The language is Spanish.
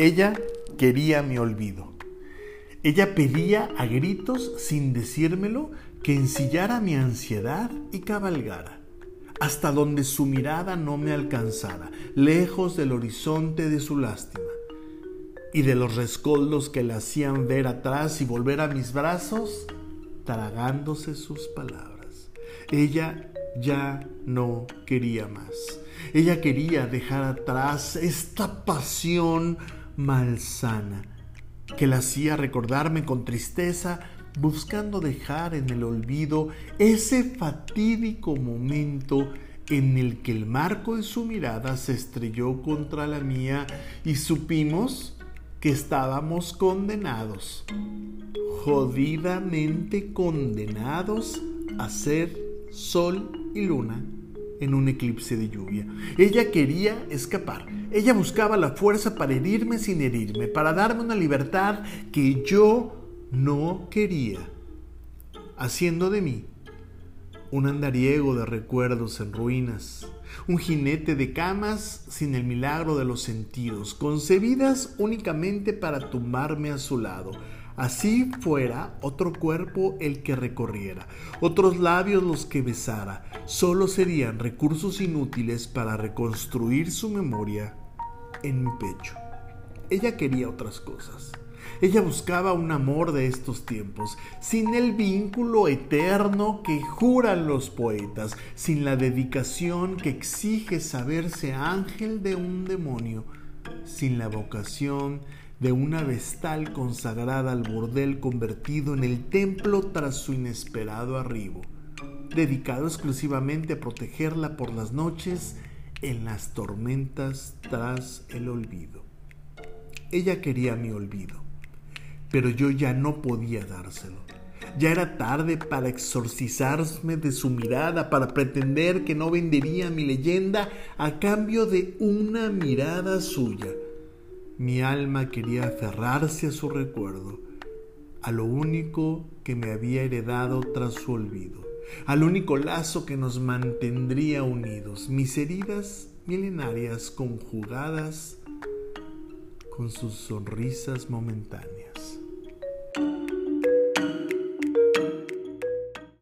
Ella quería mi olvido. Ella pedía a gritos, sin decírmelo, que ensillara mi ansiedad y cabalgara, hasta donde su mirada no me alcanzara, lejos del horizonte de su lástima y de los rescoldos que la hacían ver atrás y volver a mis brazos, tragándose sus palabras. Ella ya no quería más. Ella quería dejar atrás esta pasión malsana que la hacía recordarme con tristeza, buscando dejar en el olvido ese fatídico momento en el que el marco de su mirada se estrelló contra la mía y supimos que estábamos condenados, jodidamente condenados a ser sol y luna en un eclipse de lluvia. Ella quería escapar. Ella buscaba la fuerza para herirme sin herirme, para darme una libertad que yo no quería, haciendo de mí un andariego de recuerdos en ruinas, un jinete de camas sin el milagro de los sentidos, concebidas únicamente para tumbarme a su lado, así fuera otro cuerpo el que recorriera, otros labios los que besara, solo serían recursos inútiles para reconstruir su memoria en mi pecho. Ella quería otras cosas. Ella buscaba un amor de estos tiempos, sin el vínculo eterno que juran los poetas, sin la dedicación que exige saberse ángel de un demonio, sin la vocación de una vestal consagrada al bordel convertido en el templo tras su inesperado arribo, dedicado exclusivamente a protegerla por las noches en las tormentas tras el olvido. Ella quería mi olvido, pero yo ya no podía dárselo. Ya era tarde para exorcizarme de su mirada, para pretender que no vendería mi leyenda a cambio de una mirada suya mi alma quería aferrarse a su recuerdo, a lo único que me había heredado tras su olvido, al único lazo que nos mantendría unidos, mis heridas milenarias conjugadas con sus sonrisas momentáneas.